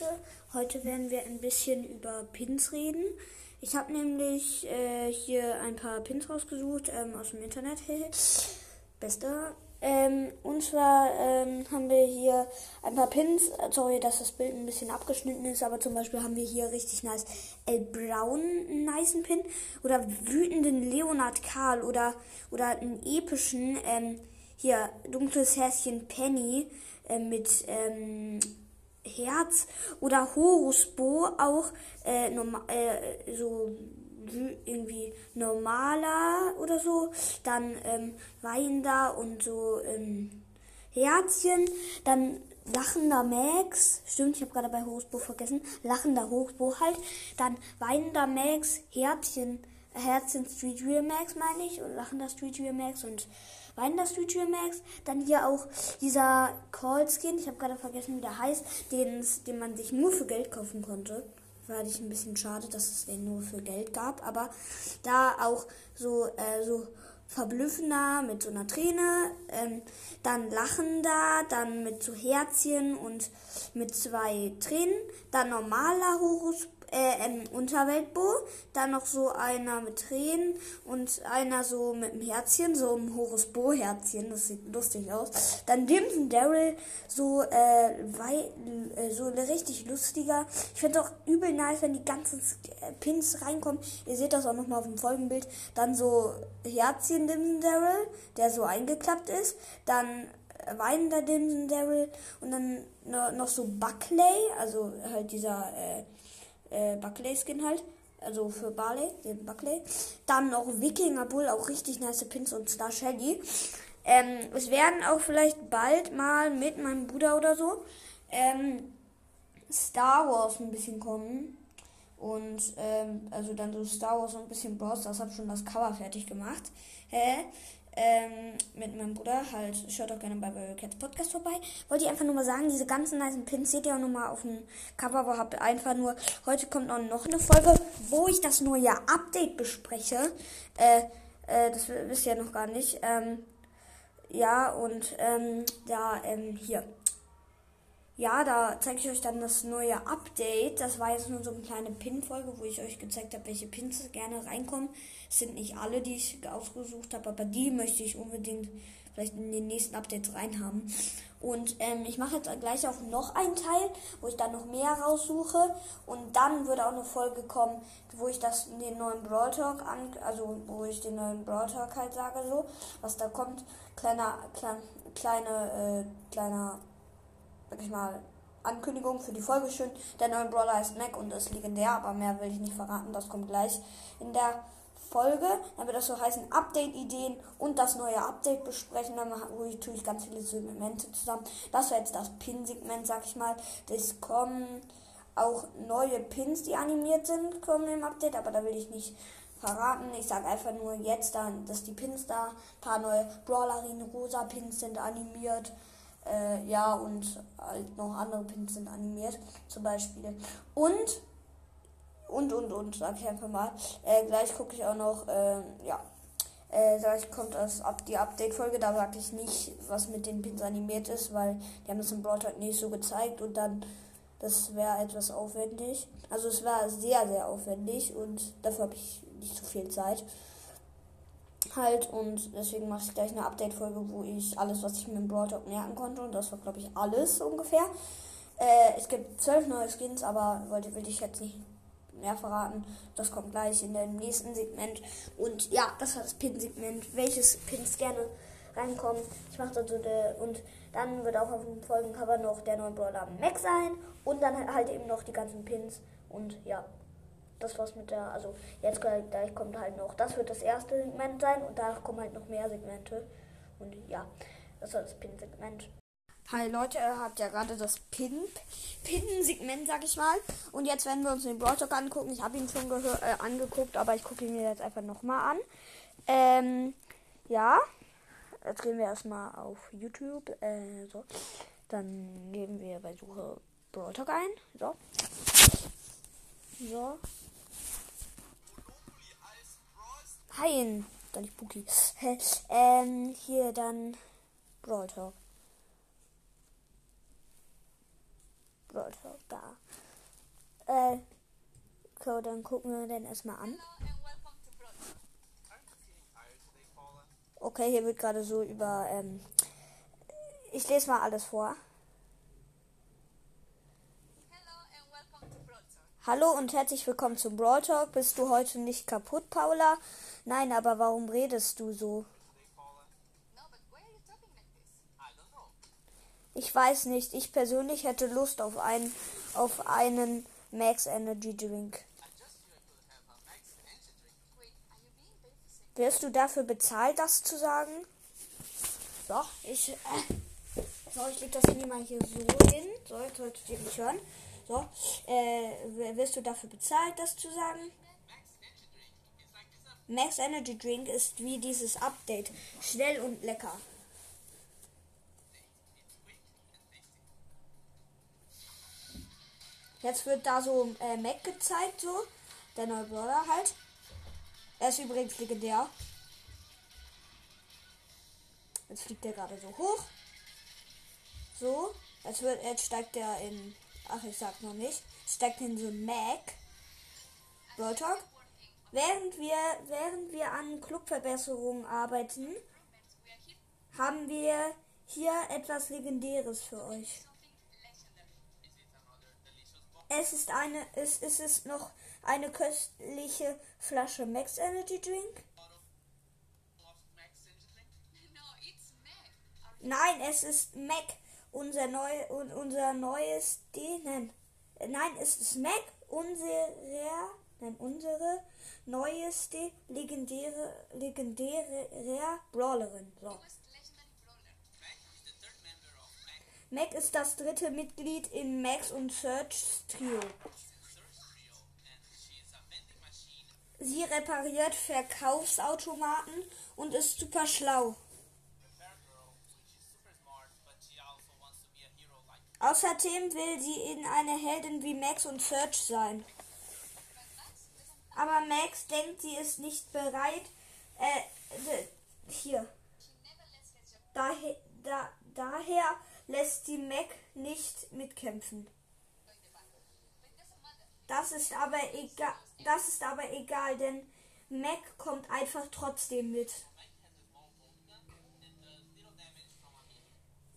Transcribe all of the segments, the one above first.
Leute, heute werden wir ein bisschen über Pins reden. Ich habe nämlich äh, hier ein paar Pins rausgesucht ähm, aus dem Internet. Bester. Ähm, und zwar ähm, haben wir hier ein paar Pins. Sorry, dass das Bild ein bisschen abgeschnitten ist, aber zum Beispiel haben wir hier richtig nice El Brown einen niceen Pin oder wütenden Leonard Karl oder oder einen epischen ähm, hier dunkles Häschen Penny äh, mit ähm, Herz oder Horusbo auch äh, normal, äh, so irgendwie normaler oder so, dann ähm, weinender und so ähm, Herzchen, dann lachender Max, stimmt, ich habe gerade bei Horusbo vergessen, lachender Horusbo halt, dann weinender Max, Herzchen, Herzchen Street Real Max meine ich, und lachender Street Real Max und weinender Street Real Max, dann hier auch dieser Call Skin, ich habe gerade vergessen, wie der heißt, den, den man sich nur für Geld kaufen konnte. Fand ich ein bisschen schade, dass es den nur für Geld gab. Aber da auch so, äh, so verblüffender mit so einer Träne, ähm, dann lachender, dann mit so Herzchen und mit zwei Tränen, dann normaler Horus äh, Unterweltbo, dann noch so einer mit Tränen und einer so mit einem Herzchen, so ein Horus Bo Herzchen, das sieht lustig aus. Dann Dimson Daryl, so, äh, wei äh, so richtig lustiger. Ich finde auch übel nice, wenn die ganzen äh, Pins reinkommen. Ihr seht das auch nochmal auf dem Folgenbild. Dann so Herzchen Dimson Daryl, der so eingeklappt ist. Dann weinender Dimson Daryl und dann noch so Buckley, also halt dieser äh, äh, Buckley-Skin halt. Also für Barley, den Buckley. Dann noch Wikinger Bull, auch richtig nice Pins und Star Shaggy. Ähm, es werden auch vielleicht bald mal mit meinem Bruder oder so ähm, Star Wars ein bisschen kommen. Und ähm, also dann so Star Wars und ein bisschen Bros. Das habe schon das Cover fertig gemacht. Hä? Ähm, mit meinem Bruder. Halt, schaut auch gerne bei Cats Podcast vorbei. Wollte ich einfach nur mal sagen, diese ganzen nice Pins seht ihr auch nochmal auf dem Cover, aber habt einfach nur, heute kommt auch noch eine Folge, wo ich das neue Update bespreche. Äh, äh, das wisst ihr ja noch gar nicht. Ähm, ja, und ähm, da, ähm, hier. Ja, da zeige ich euch dann das neue Update. Das war jetzt nur so eine kleine Pin-Folge, wo ich euch gezeigt habe, welche Pins gerne reinkommen. Sind nicht alle, die ich ausgesucht habe, aber die möchte ich unbedingt vielleicht in den nächsten Updates reinhaben. Und ähm, ich mache jetzt gleich auch noch einen Teil, wo ich dann noch mehr raussuche. Und dann würde auch eine Folge kommen, wo ich das in den neuen Brawl Talk an, also wo ich den neuen Brawl Talk halt sage, so, was da kommt. Kleiner, klein, kleine, äh, kleiner sag ich mal, Ankündigung für die Folge schön. Der neue Brawler ist Mac und ist legendär, aber mehr will ich nicht verraten. Das kommt gleich in der Folge. Dann wird das so heißen Update-Ideen und das neue Update besprechen. Dann tue ich ganz viele Segmente zusammen. Das war jetzt das Pin-Segment, sag ich mal. Das kommen auch neue Pins, die animiert sind, kommen im Update, aber da will ich nicht verraten. Ich sage einfach nur jetzt dann, dass die Pins da, ein paar neue Brawlerine rosa Pins sind animiert. Äh, ja, und halt noch andere Pins sind animiert, zum Beispiel. Und, und, und, und, sag ich einfach mal. Äh, gleich gucke ich auch noch, äh, ja. Äh, gleich kommt das ab die Update-Folge, da sage ich nicht, was mit den Pins animiert ist, weil die haben das im Brawl nicht so gezeigt und dann, das wäre etwas aufwendig. Also es war sehr, sehr aufwendig und dafür habe ich nicht so viel Zeit halt und deswegen mache ich gleich eine Update-Folge, wo ich alles, was ich mir im Talk merken konnte und das war, glaube ich, alles ungefähr. Äh, es gibt zwölf neue Skins, aber wollte, will ich jetzt nicht mehr verraten. Das kommt gleich in dem nächsten Segment. Und ja, das war das Pin-Segment. Welches Pins gerne reinkommen. Ich mache so der und dann wird auch auf dem Folgencover noch der neue Brawler Max sein und dann halt eben noch die ganzen Pins und ja das war's mit der, also jetzt gleich kommt halt noch, das wird das erste Segment sein und danach kommen halt noch mehr Segmente. Und ja, das war das Pin-Segment. Hi Leute, ihr habt ja gerade das Pin, Pin-Segment, sag ich mal. Und jetzt werden wir uns den Brawl Talk angucken. Ich habe ihn schon äh, angeguckt, aber ich gucke ihn mir jetzt einfach nochmal an. Ähm, ja. Jetzt gehen wir erstmal auf YouTube. Äh, so. Dann geben wir bei Suche Brawl Talk ein. So. So. Hein. Dann nicht Buki. ähm, hier dann Brawl Talk. Talk, da. Äh, okay, dann gucken wir den erstmal an. Okay, hier wird gerade so über. Ähm, ich lese mal alles vor. Hallo und herzlich willkommen zum Brawl Talk. Bist du heute nicht kaputt, Paula? Nein, aber warum redest du so? Ich weiß nicht. Ich persönlich hätte Lust auf einen, auf einen Max Energy Drink. Wirst du dafür bezahlt, das zu sagen? So, ich, äh, so, ich leg das Handy mal hier so hin. So, jetzt solltet ihr mich hören. So, äh, wirst du dafür bezahlt, das zu sagen? Max Energy Drink ist wie dieses Update. Schnell und lecker. Jetzt wird da so äh, Mac gezeigt, so. Der neue Brawler halt. Er ist übrigens legendär. Jetzt fliegt er gerade so hoch. So. Jetzt, wird, jetzt steigt er in Ach, ich sag noch nicht. Steckt in so Mac. Brawl. Während wir, während wir an Clubverbesserungen arbeiten, haben wir hier etwas Legendäres für euch. Es ist eine, es, es ist noch eine köstliche Flasche Max Energy Drink. Nein, es ist Mac unser neu unser neues denen nein es ist Mac unsere nein unsere neueste legendäre legendäre Brawlerin so. Mac ist das dritte Mitglied im Max und Search Trio. Sie repariert Verkaufsautomaten und ist super schlau. Außerdem will sie in eine Heldin wie Max und Search sein. Aber Max denkt, sie ist nicht bereit. Äh, hier. Daher, da, daher lässt sie Mac nicht mitkämpfen. Das ist aber egal, das ist aber egal, denn Mac kommt einfach trotzdem mit.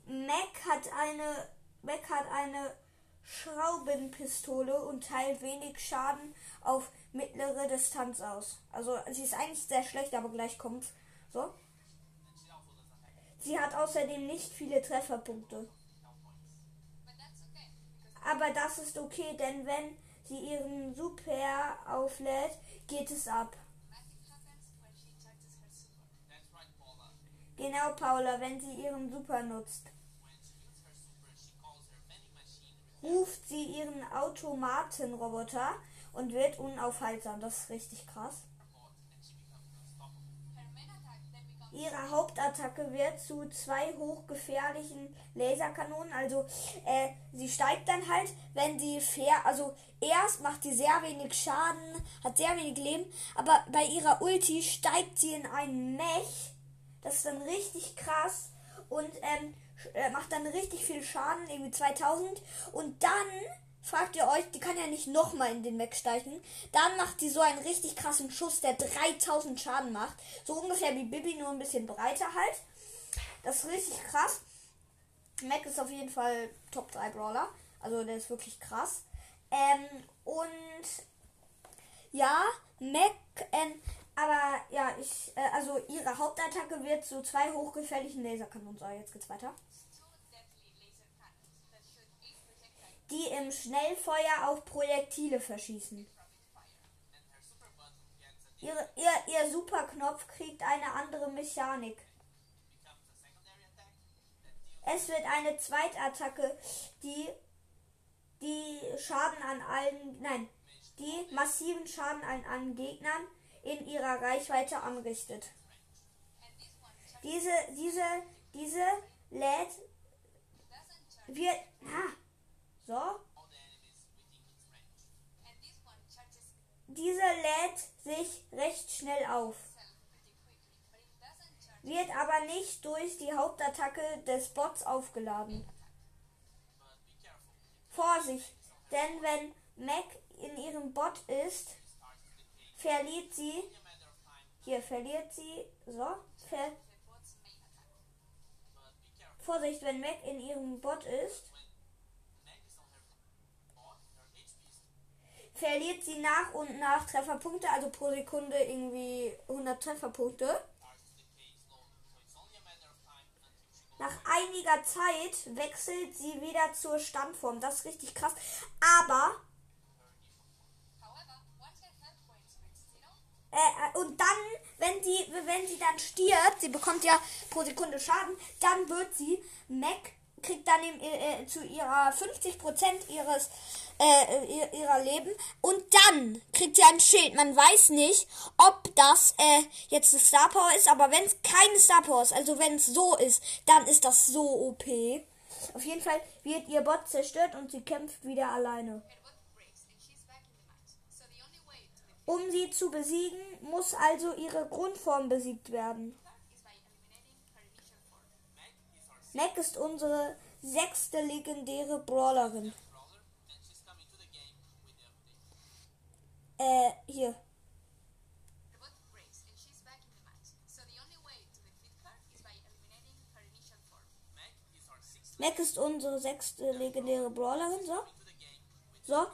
Mac hat eine Mac hat eine Schraubenpistole und teilt wenig Schaden auf mittlere Distanz aus. Also sie ist eigentlich sehr schlecht, aber gleich kommt so. Sie hat außerdem nicht viele Trefferpunkte. Aber das ist okay, denn wenn sie ihren Super auflädt, geht es ab. Genau, Paula, wenn sie ihren Super nutzt. ruft sie ihren Automatenroboter und wird unaufhaltsam. Das ist richtig krass. Ihre Hauptattacke wird zu zwei hochgefährlichen Laserkanonen. Also äh, sie steigt dann halt, wenn sie fair, also erst macht sie sehr wenig Schaden, hat sehr wenig Leben, aber bei ihrer Ulti steigt sie in einen Mech. Das ist dann richtig krass und ähm, äh, macht dann richtig viel Schaden, irgendwie 2000. Und dann fragt ihr euch, die kann ja nicht nochmal in den Mac steigen. Dann macht sie so einen richtig krassen Schuss, der 3000 Schaden macht. So ungefähr wie Bibi, nur ein bisschen breiter halt. Das ist richtig krass. Mac ist auf jeden Fall Top 3 Brawler. Also der ist wirklich krass. Ähm, und ja, Mac, ähm, aber ja, ich, äh, also ihre Hauptattacke wird so zwei hochgefährlichen Laserkanonen. So, jetzt geht's weiter. Die im Schnellfeuer auf Projektile verschießen. Ihre, ihr, ihr Superknopf kriegt eine andere Mechanik. Es wird eine Zweitattacke, die die Schaden an allen, nein, die massiven Schaden an allen Gegnern in ihrer Reichweite anrichtet. Diese, diese, diese lädt wird, ah, so. Diese lädt sich recht schnell auf. Wird aber nicht durch die Hauptattacke des Bots aufgeladen. Vorsicht, denn wenn Mac in ihrem Bot ist, verliert sie. Hier verliert sie. So. Ver Vorsicht, wenn Mac in ihrem Bot ist. Verliert sie nach und nach Trefferpunkte, also pro Sekunde irgendwie 100 Trefferpunkte. Nach einiger Zeit wechselt sie wieder zur Standform. Das ist richtig krass. Aber. Äh, und dann, wenn sie, wenn sie dann stirbt, sie bekommt ja pro Sekunde Schaden, dann wird sie Mac kriegt dann im, äh, zu ihrer 50% ihres äh, ihrer Leben und dann kriegt sie ein Schild. Man weiß nicht, ob das äh, jetzt eine Star Power ist, aber wenn es keine Star Power ist, also wenn es so ist, dann ist das so OP. Auf jeden Fall wird ihr Bot zerstört und sie kämpft wieder alleine. Um sie zu besiegen, muss also ihre Grundform besiegt werden. Mac ist unsere sechste legendäre Brawlerin. Äh, hier. Mac ist unsere sechste legendäre Brawlerin, so. So.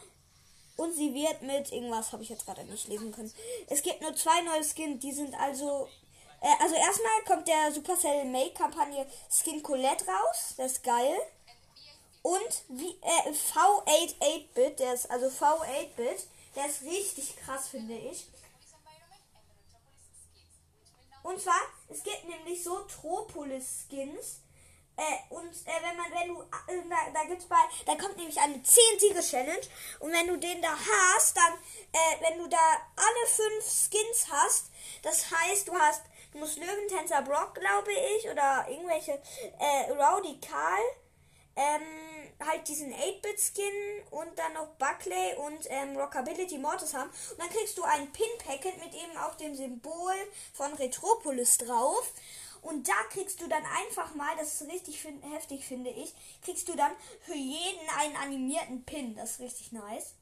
Und sie wird mit irgendwas, habe ich jetzt gerade nicht lesen können. Es gibt nur zwei neue Skins, die sind also äh, also erstmal kommt der Supercell Make-Kampagne Skin Colette raus. Das ist geil. Und wie, äh, V8 8-Bit, der ist, also V8-Bit, der ist richtig krass, finde ich. Und zwar, es gibt nämlich so Tropolis-Skins. Äh, und äh, wenn man, wenn du, äh, da, da gibt's bei, da kommt nämlich eine 10-Siege-Challenge. Und wenn du den da hast, dann, äh, wenn du da alle fünf Skins hast, das heißt, du hast Du musst Löwentänzer Brock, glaube ich, oder irgendwelche äh, Rowdy Karl, ähm, halt diesen 8-Bit-Skin und dann noch Buckley und ähm, Rockability Mortis haben. Und dann kriegst du ein Pin-Packet mit eben auch dem Symbol von Retropolis drauf. Und da kriegst du dann einfach mal, das ist richtig fin heftig, finde ich, kriegst du dann für jeden einen animierten Pin. Das ist richtig nice.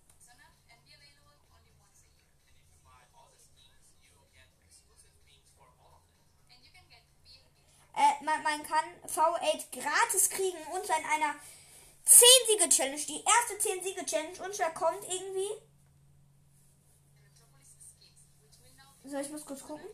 Äh, man, man kann V8 gratis kriegen und in einer 10-Siege-Challenge, die erste 10-Siege-Challenge und da kommt irgendwie. So, ich muss kurz gucken.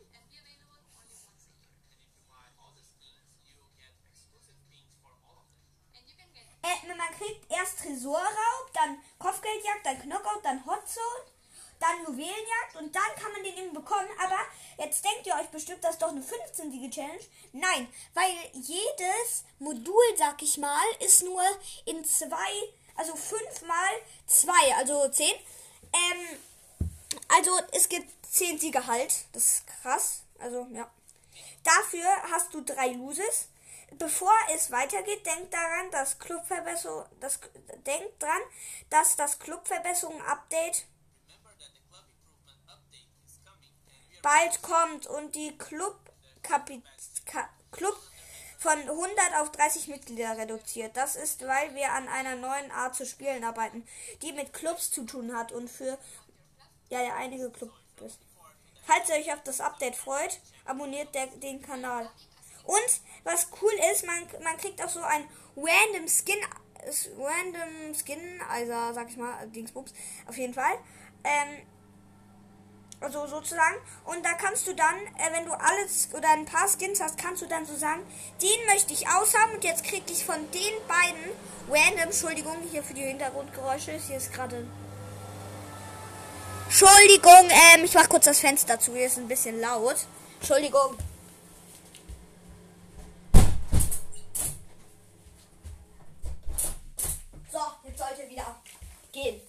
Äh, man kriegt erst Tresorraub, dann Kopfgeldjagd, dann Knockout, dann Hotzone dann Juwelenjagd und dann kann man den eben bekommen. Aber jetzt denkt ihr euch bestimmt, das ist doch eine 15 Challenge. Nein, weil jedes Modul, sag ich mal, ist nur in zwei, also fünf mal zwei, also zehn. Ähm, also es gibt zehn Siege halt. Das ist krass. Also ja. Dafür hast du drei Loses. Bevor es weitergeht, denkt daran, dass Clubverbesserung, das denkt dran, dass das Clubverbesserung Update bald kommt und die Club, Club von 100 auf 30 Mitglieder reduziert. Das ist, weil wir an einer neuen Art zu spielen arbeiten, die mit Clubs zu tun hat und für ja, ja einige Clubs. Falls ihr euch auf das Update freut, abonniert der, den Kanal. Und was cool ist, man, man kriegt auch so ein random Skin, random Skin, also sag ich mal, Dingsbums, auf jeden Fall. Ähm, also sozusagen. Und da kannst du dann, äh, wenn du alles oder ein paar Skins hast, kannst du dann so sagen, den möchte ich aushaben und jetzt krieg ich von den beiden random, Entschuldigung, hier für die Hintergrundgeräusche, hier ist gerade... Entschuldigung, ähm, ich mach kurz das Fenster zu, hier ist ein bisschen laut. Entschuldigung. So, jetzt sollte wieder gehen.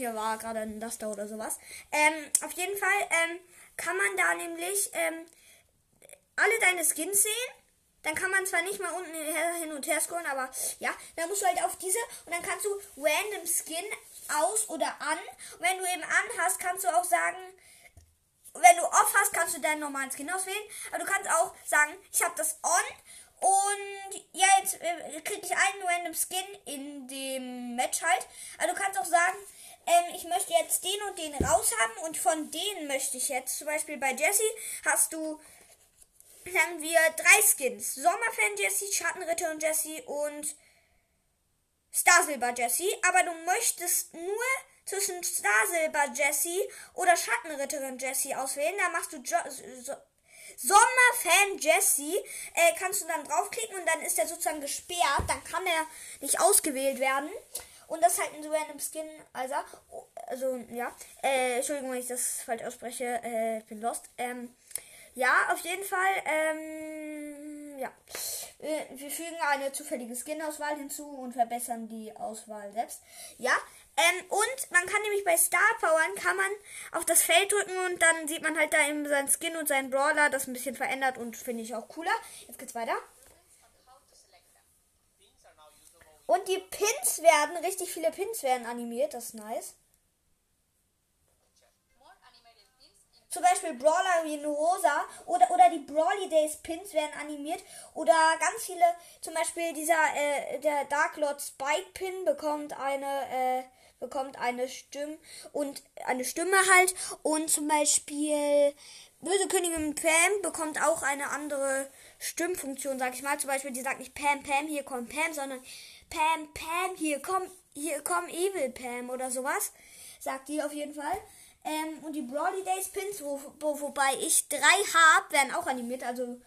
Hier war gerade ein Laster oder sowas. Ähm, auf jeden Fall ähm, kann man da nämlich ähm, alle deine Skins sehen. Dann kann man zwar nicht mal unten hin und her scrollen, aber ja, dann musst du halt auf diese und dann kannst du random Skin aus oder an. Und wenn du eben an hast, kannst du auch sagen, wenn du off hast, kannst du deinen normalen Skin auswählen. Aber du kannst auch sagen, ich habe das on Und ja, jetzt äh, kriege ich einen random Skin in dem Match halt. Also du kannst auch sagen, ähm, ich möchte jetzt den und den raus haben und von denen möchte ich jetzt, zum Beispiel bei Jesse, hast du, sagen wir, drei Skins. Sommerfan Jesse, Schattenritter und Jesse und Starsilber Jesse. Aber du möchtest nur zwischen Starsilber Jesse oder Schattenritterin Jesse auswählen. Da machst du jo so Sommerfan Jesse, äh, kannst du dann draufklicken und dann ist er sozusagen gesperrt. Dann kann er nicht ausgewählt werden. Und das ist halt ein so random Skin, also, also ja. Äh, Entschuldigung, wenn ich das falsch ausspreche. Äh, ich bin lost. Ähm, ja, auf jeden Fall. Ähm, ja. Wir fügen eine zufällige Skin-Auswahl hinzu und verbessern die Auswahl selbst. Ja. Ähm, und man kann nämlich bei Star Powern kann man auf das Feld drücken und dann sieht man halt da eben seinen Skin und seinen Brawler, das ein bisschen verändert und finde ich auch cooler. Jetzt geht's weiter. Und die Pins werden, richtig viele Pins werden animiert, das ist nice. Zum Beispiel Brawler wie Rosa oder, oder die Brawly Days Pins werden animiert. Oder ganz viele, zum Beispiel dieser, äh, der Dark Lord Spike Pin bekommt eine, äh, bekommt eine Stimme und eine Stimme halt. Und zum Beispiel Böse Königin Pam bekommt auch eine andere Stimmfunktion, sag ich mal. Zum Beispiel, die sagt nicht Pam, Pam, hier kommt Pam, sondern Pam, Pam, hier komm, hier komm Evil Pam oder sowas. Sagt die auf jeden Fall. Ähm, und die Brawly Days Pins, wo, wo, wobei ich drei habe, werden auch animiert. Also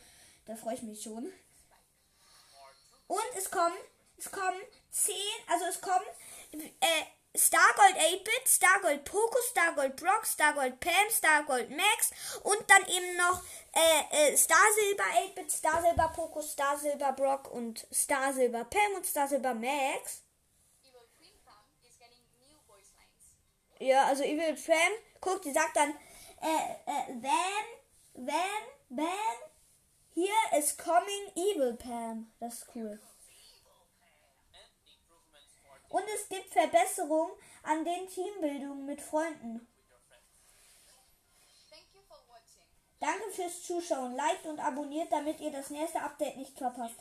da freue ich mich schon. Und es kommen, es kommen zehn, also es kommen äh, Stargold 8-Bit, Stargold Poco, Stargold Brock, Stargold Pam, Stargold Max und dann eben noch äh, äh, Starsilber 8-Bit, Starsilber Poco, Starsilber Brock und Starsilber Pam und Starsilber Max. Ja, also Evil Pam, guck, die sagt dann, äh, äh, Van, Van, Van, here is coming Evil Pam. Das ist cool. Und es gibt Verbesserungen an den Teambildungen mit Freunden. Danke fürs Zuschauen. Liked und abonniert, damit ihr das nächste Update nicht verpasst.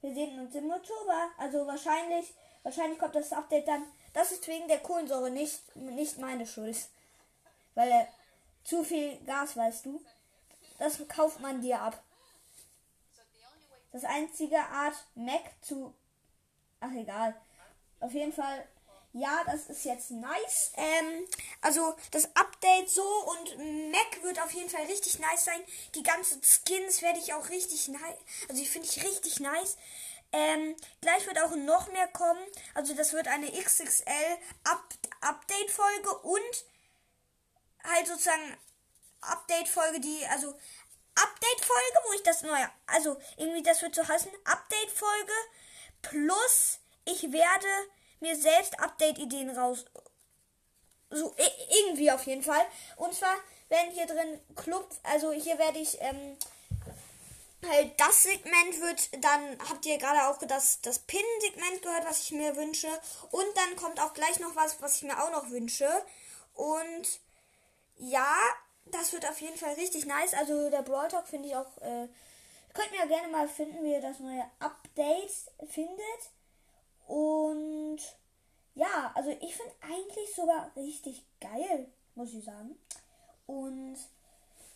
Wir sehen uns im Oktober. Also wahrscheinlich, wahrscheinlich kommt das Update dann. Das ist wegen der Kohlensäure nicht, nicht meine Schuld. Weil er zu viel Gas, weißt du. Das kauft man dir ab. Das einzige Art Mac zu. Ach egal. Auf jeden Fall, ja, das ist jetzt nice. Ähm, also das Update so und Mac wird auf jeden Fall richtig nice sein. Die ganzen Skins werde ich auch richtig nice. Also die finde ich richtig nice. Ähm, gleich wird auch noch mehr kommen. Also das wird eine XXL Up Update Folge und halt sozusagen Update Folge, die also Update Folge, wo ich das neue, also irgendwie das wird so heißen, Update Folge plus ich werde mir selbst Update-Ideen raus. So, irgendwie auf jeden Fall. Und zwar werden hier drin Club, also hier werde ich, ähm, halt das Segment wird, dann habt ihr gerade auch das, das Pin-Segment gehört, was ich mir wünsche. Und dann kommt auch gleich noch was, was ich mir auch noch wünsche. Und ja, das wird auf jeden Fall richtig nice. Also der Brawl Talk finde ich auch, äh, könnt mir ja gerne mal finden, wie ihr das neue Update findet. Und ja, also ich finde eigentlich sogar richtig geil, muss ich sagen. Und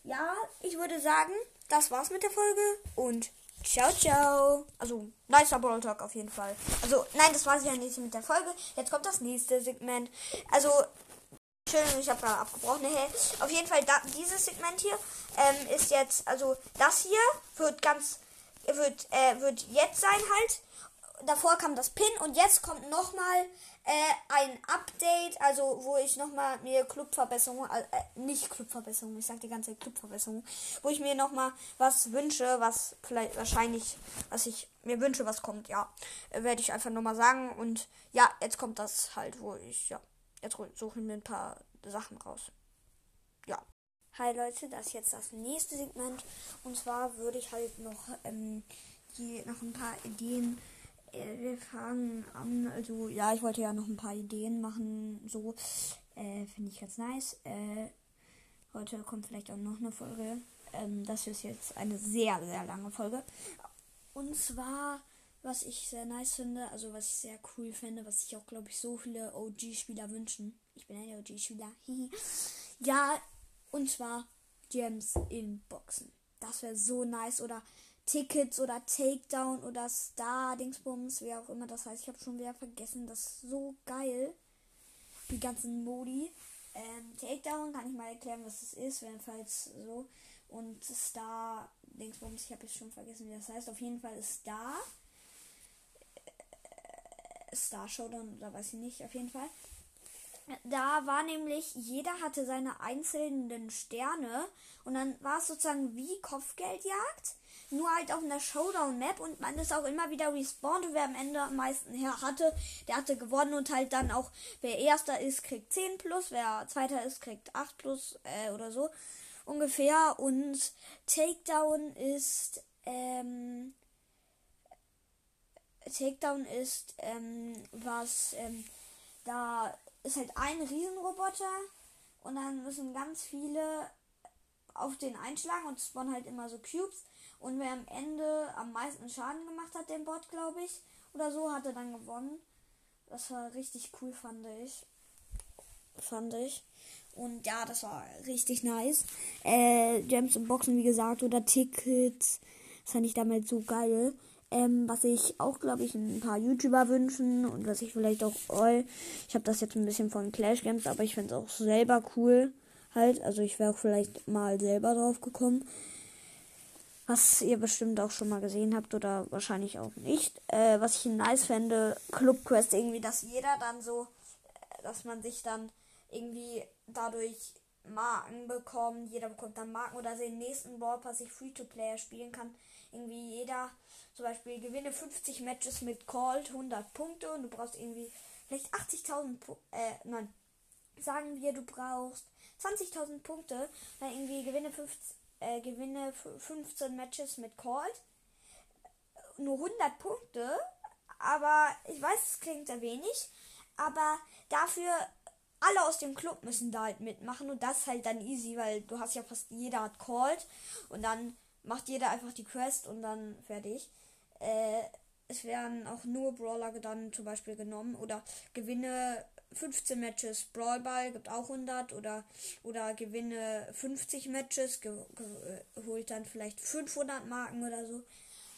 ja, ich würde sagen, das war's mit der Folge und ciao, ciao. Also, nicer Brawl Talk auf jeden Fall. Also, nein, das war's ja nicht mit der Folge. Jetzt kommt das nächste Segment. Also, Entschuldigung, ich habe gerade abgebrochen. Hey, auf jeden Fall, da, dieses Segment hier ähm, ist jetzt, also das hier wird ganz, wird, äh, wird jetzt sein halt davor kam das Pin und jetzt kommt nochmal äh, ein Update, also wo ich nochmal mir Clubverbesserungen, äh, nicht Clubverbesserungen, ich sag die ganze Zeit Clubverbesserungen, wo ich mir nochmal was wünsche, was vielleicht wahrscheinlich, was ich mir wünsche, was kommt, ja, äh, werde ich einfach nochmal sagen und ja, jetzt kommt das halt, wo ich, ja, jetzt suche ich mir ein paar Sachen raus. Ja. Hi Leute, das ist jetzt das nächste Segment und zwar würde ich halt noch ähm, die, noch ein paar Ideen äh, wir fangen an. Also, ja, ich wollte ja noch ein paar Ideen machen. So, äh, finde ich ganz nice. Äh, heute kommt vielleicht auch noch eine Folge. Ähm, das ist jetzt eine sehr, sehr lange Folge. Und zwar, was ich sehr nice finde, also was ich sehr cool finde, was sich auch, glaube ich, so viele OG-Spieler wünschen. Ich bin ein OG-Spieler. ja, und zwar Gems in Boxen. Das wäre so nice. Oder Tickets oder Takedown oder Star, Dingsbums, wie auch immer das heißt. Ich habe schon wieder vergessen. Das ist so geil. Die ganzen Modi. Ähm, Takedown kann ich mal erklären, was das ist, wenn falls so. Und Star, Dingsbums, ich habe jetzt schon vergessen, wie das heißt. Auf jeden Fall ist Star. Äh, Star Showdown oder weiß ich nicht, auf jeden Fall. Da war nämlich, jeder hatte seine einzelnen Sterne. Und dann war es sozusagen wie Kopfgeldjagd, nur halt auf einer Showdown-Map. Und man ist auch immer wieder respawned. Und wer am Ende am meisten her hatte, der hatte gewonnen. Und halt dann auch, wer erster ist, kriegt 10 plus, wer zweiter ist, kriegt 8 plus äh, oder so ungefähr. Und Takedown ist, ähm, Takedown ist, ähm, was, ähm, da ist halt ein Riesenroboter und dann müssen ganz viele auf den einschlagen und spawnen halt immer so Cubes. Und wer am Ende am meisten Schaden gemacht hat, den Bot, glaube ich, oder so, hatte dann gewonnen. Das war richtig cool, fand ich. Fand ich. Und ja, das war richtig nice. Äh, Gems und Boxen, wie gesagt, oder Tickets. Das fand ich damals so geil. Ähm, was ich auch, glaube ich, ein paar YouTuber wünschen und was ich vielleicht auch all. Ich habe das jetzt ein bisschen von Clash Games, aber ich finde es auch selber cool. Halt, also ich wäre auch vielleicht mal selber drauf gekommen. Was ihr bestimmt auch schon mal gesehen habt oder wahrscheinlich auch nicht. Äh, was ich nice fände, Club Quest irgendwie, dass jeder dann so, äh, dass man sich dann irgendwie dadurch Marken bekommt. Jeder bekommt dann Marken oder den nächsten Ballpass ich Free-to-Player spielen kann. Irgendwie jeder zum Beispiel gewinne 50 Matches mit Called 100 Punkte und du brauchst irgendwie vielleicht 80.000 äh, nein, sagen wir, du brauchst 20.000 Punkte, dann irgendwie gewinne, 50, äh, gewinne 15 Matches mit Called. Nur 100 Punkte, aber ich weiß, es klingt sehr wenig, aber dafür alle aus dem Club müssen da halt mitmachen und das ist halt dann easy, weil du hast ja fast jeder hat Called und dann macht jeder einfach die Quest und dann fertig. Äh, es werden auch nur Brawler dann zum Beispiel genommen oder gewinne 15 Matches Brawl Ball gibt auch 100 oder oder gewinne 50 Matches ge, ge, holt dann vielleicht 500 Marken oder so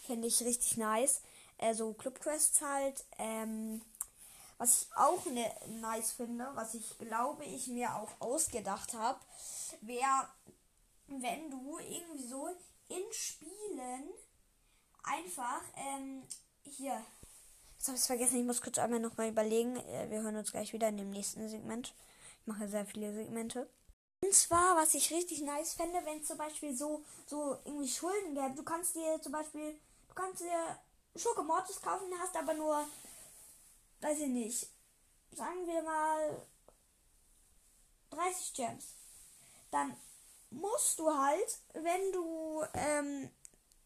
finde ich richtig nice also Club Quests halt ähm, was ich auch ne, nice finde was ich glaube ich mir auch ausgedacht habe wäre wenn du irgendwie so in Spielen einfach ähm, hier. Jetzt habe ich es vergessen. Ich muss kurz einmal nochmal überlegen. Äh, wir hören uns gleich wieder in dem nächsten Segment. Ich mache sehr viele Segmente. Und zwar, was ich richtig nice fände, wenn es zum Beispiel so, so irgendwie Schulden gäbe. Du kannst dir zum Beispiel, du kannst dir Schokomortis kaufen, hast aber nur, weiß ich nicht, sagen wir mal 30 Gems. Dann musst du halt, wenn du ähm,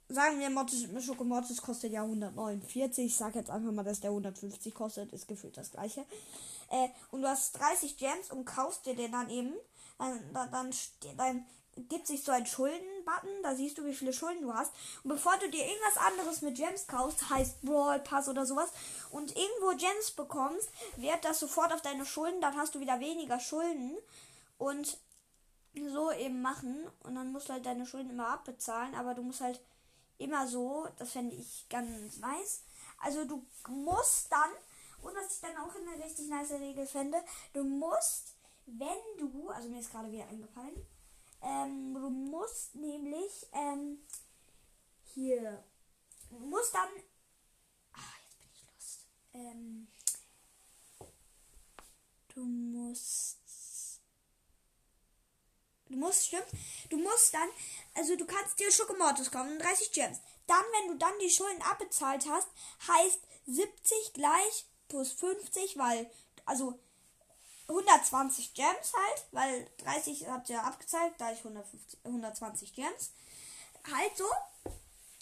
sagen wir, Mortis, Schokomortis kostet ja 149. Ich sag jetzt einfach mal, dass der 150 kostet. Ist gefühlt das gleiche. Äh, und du hast 30 Gems und kaufst dir den dann eben. Dann, dann, dann, dann gibt sich so ein Schulden-Button. Da siehst du, wie viele Schulden du hast. Und bevor du dir irgendwas anderes mit Gems kaufst, heißt Brawl Pass oder sowas, und irgendwo Gems bekommst, wird das sofort auf deine Schulden. Dann hast du wieder weniger Schulden. Und so eben machen. Und dann musst du halt deine Schulden immer abbezahlen. Aber du musst halt immer so. Das fände ich ganz nice. Also du musst dann, und was ich dann auch eine richtig nice Regel fände, du musst, wenn du, also mir ist gerade wieder eingefallen, ähm, du musst nämlich, ähm, hier, du musst dann, ah, jetzt bin ich lost, ähm, du musst, Du musst, stimmt. Du musst dann, also du kannst dir Schokomortis kaufen, 30 Gems. Dann, wenn du dann die Schulden abbezahlt hast, heißt 70 gleich plus 50, weil, also 120 Gems halt, weil 30 habt ihr abgezahlt, da ich 150, 120 Gems. Halt so.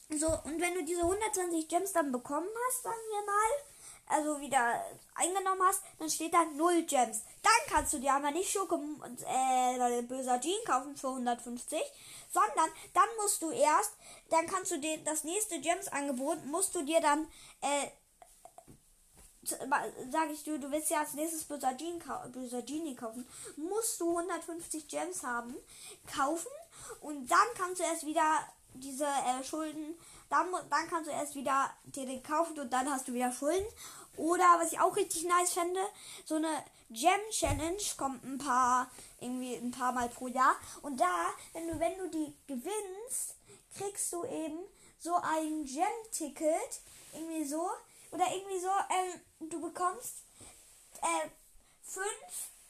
So, und wenn du diese 120 Gems dann bekommen hast, sagen wir mal, also wieder eingenommen hast, dann steht da 0 Gems. Dann kannst du dir aber nicht Schoko und äh, böser Jean kaufen für 150, sondern dann musst du erst, dann kannst du dir das nächste Gems-Angebot, musst du dir dann, äh, sag ich du, du willst ja als nächstes böser, Jean böser Genie kaufen, musst du 150 Gems haben, kaufen und dann kannst du erst wieder diese äh, Schulden, dann, dann kannst du erst wieder dir den kaufen und dann hast du wieder Schulden. Oder was ich auch richtig nice fände, so eine Gem Challenge kommt ein paar, irgendwie ein paar Mal pro Jahr. Und da, wenn du, wenn du die gewinnst, kriegst du eben so ein Gem-Ticket, irgendwie so, oder irgendwie so, ähm, du bekommst äh, 5,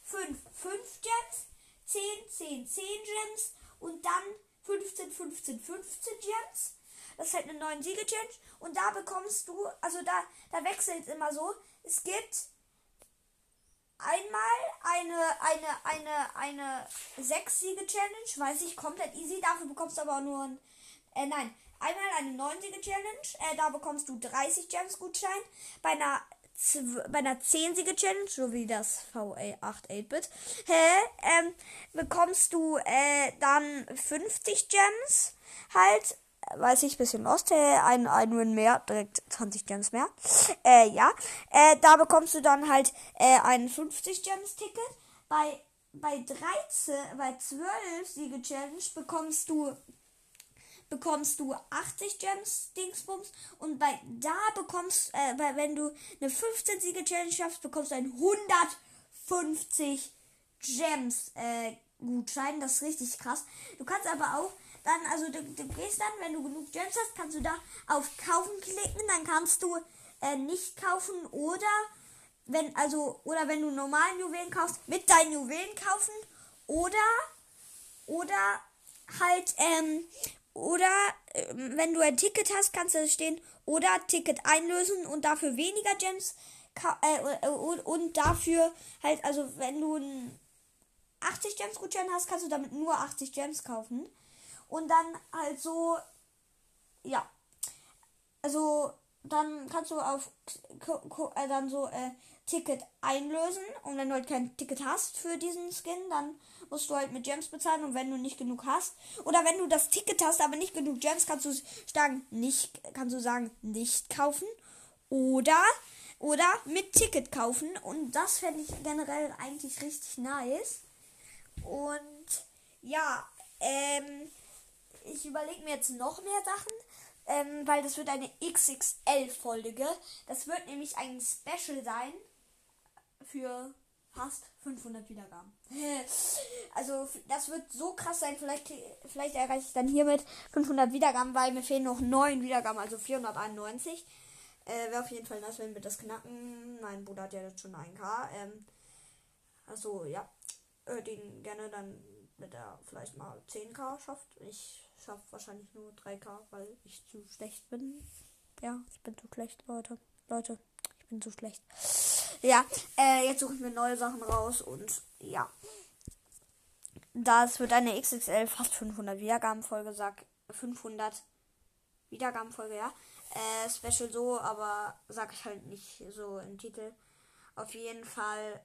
5, 5 Gems, 10, 10, 10 Gems und dann 15, 15, 15 Gems. Das ist halt eine neue Siege-Challenge. Und da bekommst du, also da, da wechselt es immer so. Es gibt einmal eine, eine, eine, eine 6 Siege-Challenge, weiß ich, komplett easy. Dafür bekommst du aber auch nur ein, äh, nein, einmal eine 9 Siege-Challenge, äh, da bekommst du 30 Gems-Gutschein. Bei einer bei einer 10-Siege-Challenge, so wie das VA 8 8-Bit, ähm, bekommst du äh, dann 50 Gems halt. Weiß ich, bisschen lost. Hey, ein, ein mehr, direkt 20 Gems mehr. Äh, ja. Äh, da bekommst du dann halt äh, ein 50 Gems-Ticket. Bei, bei 13, bei 12 Siege-Challenge bekommst du bekommst du 80 Gems Dingsbums und bei da bekommst äh, bei, wenn du eine 15 Siege Challenge schaffst, bekommst du ein 150 Gems äh, Gutschein, das ist richtig krass. Du kannst aber auch dann also du, du gehst dann, wenn du genug Gems hast, kannst du da auf kaufen klicken, dann kannst du äh, nicht kaufen oder wenn also oder wenn du normalen Juwelen kaufst, mit deinen Juwelen kaufen oder oder halt ähm, oder äh, wenn du ein Ticket hast, kannst du stehen oder Ticket einlösen und dafür weniger Gems äh, und, und dafür halt, also wenn du ein 80 Gems Gutschein hast, kannst du damit nur 80 Gems kaufen. Und dann halt so, ja. Also dann kannst du auf äh, dann so äh, Ticket einlösen. Und wenn du halt kein Ticket hast für diesen Skin, dann musst du halt mit Gems bezahlen. Und wenn du nicht genug hast oder wenn du das Ticket hast, aber nicht genug Gems, kannst du sagen nicht kannst du sagen nicht kaufen. Oder oder mit Ticket kaufen. Und das fände ich generell eigentlich richtig nice. Und ja ähm, ich überlege mir jetzt noch mehr Sachen ähm, weil das wird eine XXL-Folge. Das wird nämlich ein Special sein für fast 500 Wiedergaben. also das wird so krass sein. Vielleicht, vielleicht erreiche ich dann hiermit 500 Wiedergaben, weil mir fehlen noch 9 Wiedergaben, also 491. Äh, Wäre auf jeden Fall nice, wenn wir das knacken. Mein Bruder hat ja jetzt schon 1K. Ähm, also ja, hört ihn gerne dann, wenn er vielleicht mal 10K schafft. Ich schaffe wahrscheinlich nur 3K, weil ich zu schlecht bin. Ja, ich bin zu schlecht, Leute. Leute, ich bin zu schlecht. Ja, äh, jetzt suche ich mir neue Sachen raus und ja. Das wird eine XXL fast 500 Wiedergabenfolge, sag 500 Wiedergabenfolge, ja. Äh, Special so, aber sag ich halt nicht so im Titel. Auf jeden Fall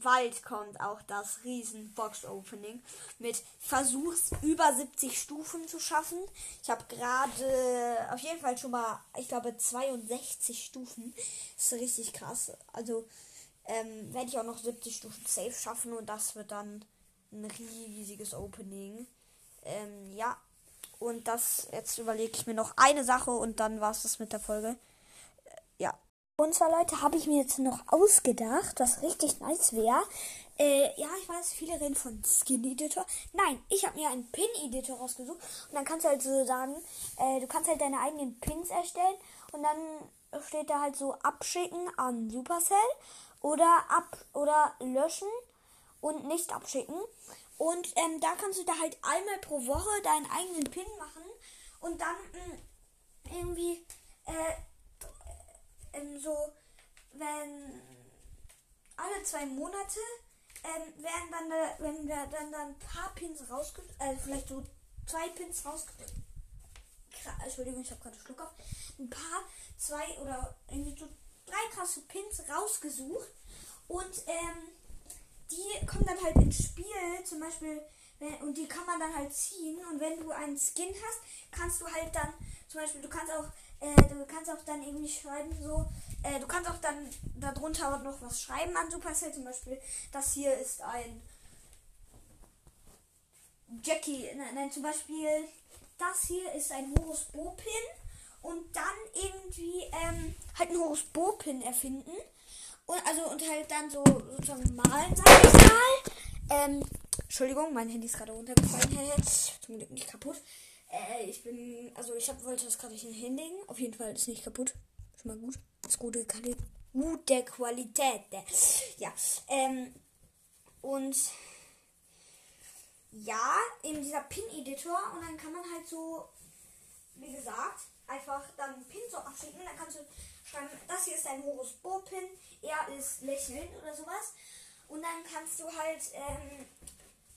bald kommt auch das riesen Box-Opening mit Versuchs über 70 Stufen zu schaffen. Ich habe gerade auf jeden Fall schon mal, ich glaube, 62 Stufen. Das ist richtig krass. Also ähm, werde ich auch noch 70 Stufen safe schaffen und das wird dann ein riesiges Opening. Ähm, ja. Und das, jetzt überlege ich mir noch eine Sache und dann war es das mit der Folge. Äh, ja. Und zwar, Leute, habe ich mir jetzt noch ausgedacht, was richtig nice wäre. Äh, ja, ich weiß, viele reden von Skin-Editor. Nein, ich habe mir einen Pin-Editor rausgesucht. Und dann kannst du halt so sagen, äh, du kannst halt deine eigenen Pins erstellen. Und dann steht da halt so abschicken an Supercell. Oder ab oder löschen und nicht abschicken. Und ähm, da kannst du da halt einmal pro Woche deinen eigenen Pin machen. Und dann mh, mm, irgendwie... Äh, ähm, so, wenn alle zwei Monate ähm, werden dann, da, wenn wir dann, dann ein paar Pins rausge... Äh, vielleicht so zwei Pins rausge... Entschuldigung, ich habe gerade Schluck auf. Ein paar, zwei oder irgendwie so drei krasse Pins rausgesucht und ähm, die kommen dann halt ins Spiel, zum Beispiel, und die kann man dann halt ziehen und wenn du einen Skin hast, kannst du halt dann, zum Beispiel, du kannst auch, äh, du kannst auch dann irgendwie schreiben, so, äh, du kannst auch dann darunter noch was schreiben an Supercell, zum Beispiel, das hier ist ein Jackie, nein, nein zum Beispiel, das hier ist ein Horus Bopin und dann irgendwie ähm, halt ein Horus Bopin erfinden und also und halt dann so sozusagen malen, sag ich mal. Ähm, Entschuldigung, mein Handy ist gerade runtergefallen. Zum Glück nicht kaputt. Äh, ich bin, also ich hab, wollte das gerade nicht hinlegen. Auf jeden Fall ist nicht kaputt. Schon mal gut. Ist gute, Quali gute Qualität. Ja. Ähm, und ja, in dieser Pin-Editor und dann kann man halt so, wie gesagt, einfach dann Pin so abschicken. Dann kannst du schreiben, das hier ist ein Horus Bo-Pin, er ist lächeln oder sowas. Und dann kannst du halt ähm,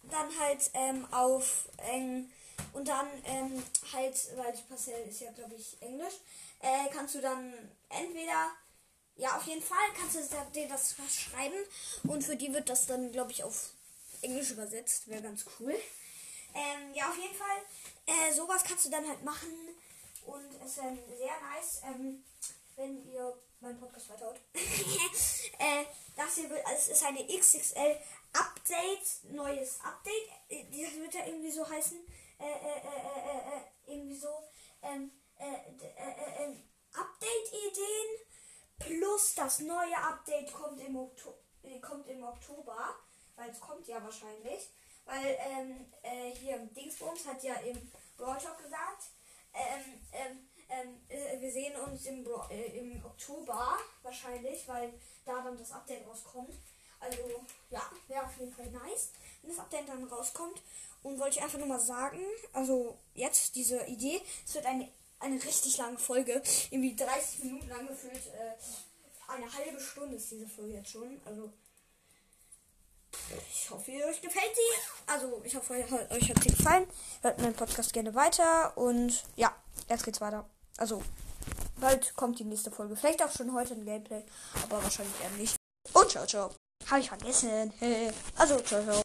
dann halt ähm, auf ähm, und dann ähm, halt, weil Parcelle ist ja glaube ich Englisch, äh, kannst du dann entweder ja auf jeden Fall kannst du dir das schreiben und für die wird das dann glaube ich auf Englisch übersetzt, wäre ganz cool. Ähm, ja, auf jeden Fall, äh, sowas kannst du dann halt machen und es ist ähm, sehr nice, ähm, wenn ihr meinen Podcast weiterhört. äh, das hier wird, also ist eine XXL Update, neues Update. Äh, das wird ja irgendwie so heißen. Äh, äh, äh, irgendwie so. Ähm, Update-Ideen plus das neue Update kommt im, Okto kommt im Oktober weil es kommt ja wahrscheinlich. Weil ähm, äh, hier Dingsbums hat ja im Brawl Talk gesagt, ähm, ähm, ähm, äh, wir sehen uns im, äh, im Oktober wahrscheinlich, weil da dann das Update rauskommt. Also ja, wäre auf jeden Fall nice, das Update dann rauskommt. Und wollte ich einfach nur mal sagen, also jetzt diese Idee, es wird eine, eine richtig lange Folge, irgendwie 30 Minuten lang gefühlt, äh, eine halbe Stunde ist diese Folge jetzt schon. Also ich hoffe, euch gefällt sie. Also, ich hoffe, euch hat sie gefallen. Hört meinen Podcast gerne weiter. Und ja, jetzt geht's weiter. Also, bald kommt die nächste Folge. Vielleicht auch schon heute ein Gameplay. Aber wahrscheinlich eher nicht. Und ciao, ciao. Habe ich vergessen. Also, ciao, ciao.